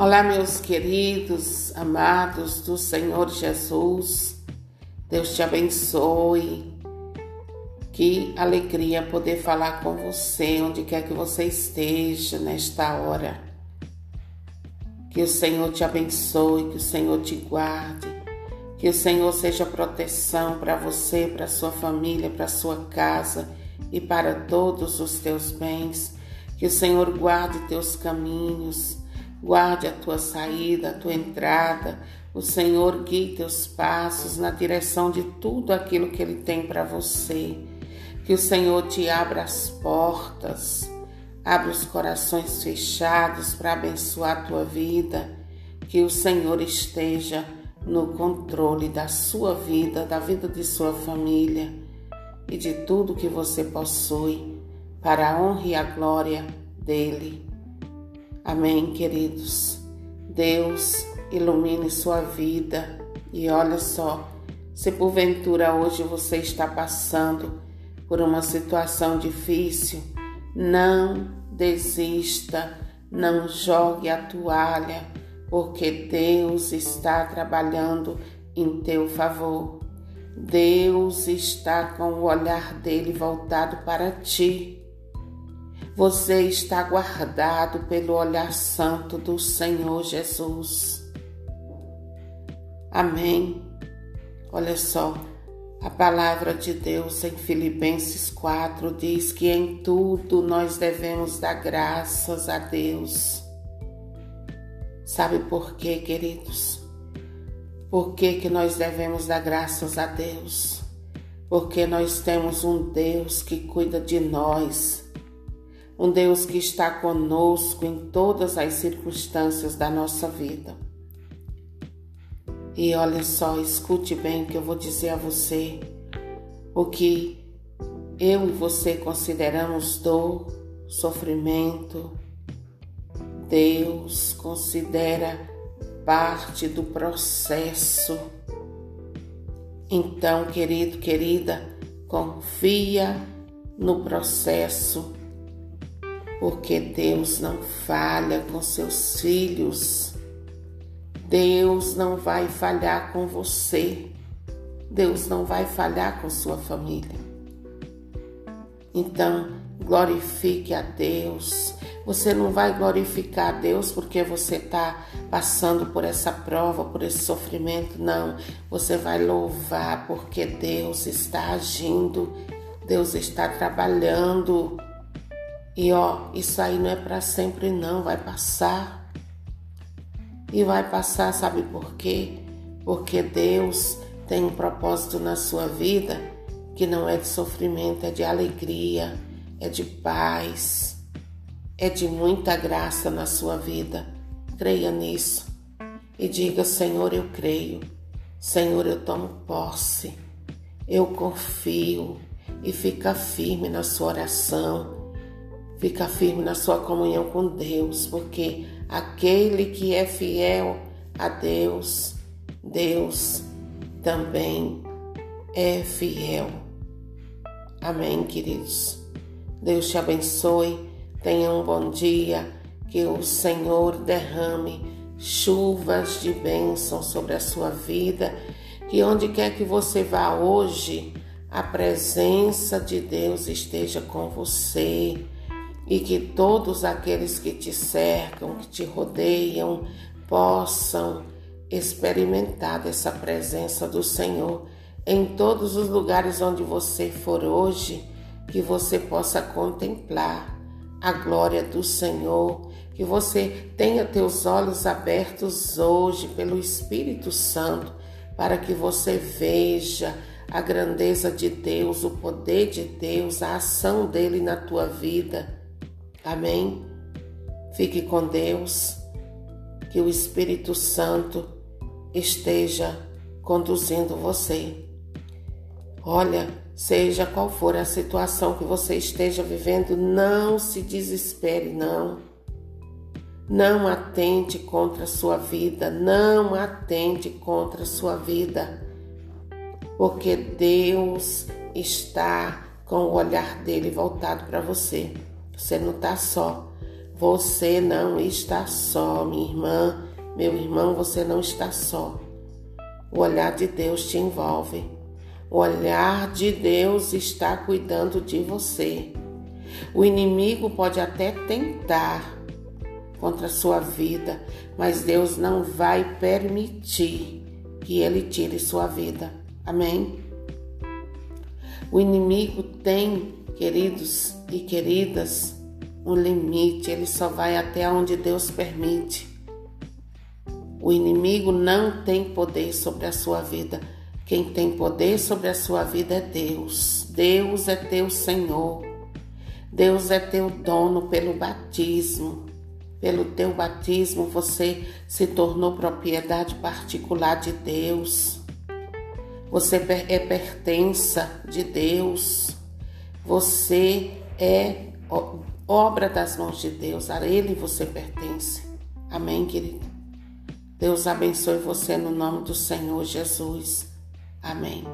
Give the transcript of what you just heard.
Olá, meus queridos, amados do Senhor Jesus. Deus te abençoe. Que alegria poder falar com você, onde quer que você esteja nesta hora. Que o Senhor te abençoe, que o Senhor te guarde, que o Senhor seja proteção para você, para sua família, para sua casa e para todos os teus bens. Que o Senhor guarde teus caminhos Guarde a tua saída, a tua entrada. O Senhor guie teus passos na direção de tudo aquilo que Ele tem para você. Que o Senhor te abra as portas, abra os corações fechados para abençoar a tua vida. Que o Senhor esteja no controle da sua vida, da vida de sua família e de tudo que você possui, para a honra e a glória dele. Amém, queridos. Deus ilumine sua vida e olha só, se porventura hoje você está passando por uma situação difícil, não desista, não jogue a toalha, porque Deus está trabalhando em teu favor. Deus está com o olhar dele voltado para ti você está guardado pelo olhar santo do Senhor Jesus. Amém. Olha só, a palavra de Deus em Filipenses 4 diz que em tudo nós devemos dar graças a Deus. Sabe por quê, queridos? Por que, que nós devemos dar graças a Deus? Porque nós temos um Deus que cuida de nós um Deus que está conosco em todas as circunstâncias da nossa vida. E olha só, escute bem que eu vou dizer a você. O que eu e você consideramos dor, sofrimento, Deus considera parte do processo. Então, querido, querida, confia no processo porque Deus não falha com seus filhos. Deus não vai falhar com você. Deus não vai falhar com sua família. Então, glorifique a Deus. Você não vai glorificar a Deus porque você está passando por essa prova, por esse sofrimento. Não. Você vai louvar porque Deus está agindo, Deus está trabalhando. E ó, isso aí não é para sempre não, vai passar. E vai passar, sabe por quê? Porque Deus tem um propósito na sua vida que não é de sofrimento, é de alegria, é de paz, é de muita graça na sua vida. Creia nisso e diga: Senhor, eu creio. Senhor, eu tomo posse. Eu confio e fica firme na sua oração Fica firme na sua comunhão com Deus, porque aquele que é fiel a Deus, Deus também é fiel. Amém, queridos. Deus te abençoe. Tenha um bom dia. Que o Senhor derrame chuvas de bênção sobre a sua vida. Que onde quer que você vá hoje, a presença de Deus esteja com você e que todos aqueles que te cercam, que te rodeiam, possam experimentar essa presença do Senhor em todos os lugares onde você for hoje, que você possa contemplar a glória do Senhor, que você tenha teus olhos abertos hoje pelo Espírito Santo, para que você veja a grandeza de Deus, o poder de Deus, a ação dele na tua vida Amém? Fique com Deus, que o Espírito Santo esteja conduzindo você. Olha, seja qual for a situação que você esteja vivendo, não se desespere, não. Não atente contra a sua vida, não atente contra a sua vida, porque Deus está com o olhar dele voltado para você. Você não está só. Você não está só, minha irmã, meu irmão, você não está só. O olhar de Deus te envolve. O olhar de Deus está cuidando de você. O inimigo pode até tentar contra a sua vida, mas Deus não vai permitir que ele tire sua vida. Amém? O inimigo tem, queridos e queridas, um limite, ele só vai até onde Deus permite. O inimigo não tem poder sobre a sua vida. Quem tem poder sobre a sua vida é Deus. Deus é teu Senhor. Deus é teu dono pelo batismo. Pelo teu batismo, você se tornou propriedade particular de Deus. Você é pertença de Deus. Você é obra das mãos de Deus. A Ele você pertence. Amém, querido? Deus abençoe você no nome do Senhor Jesus. Amém.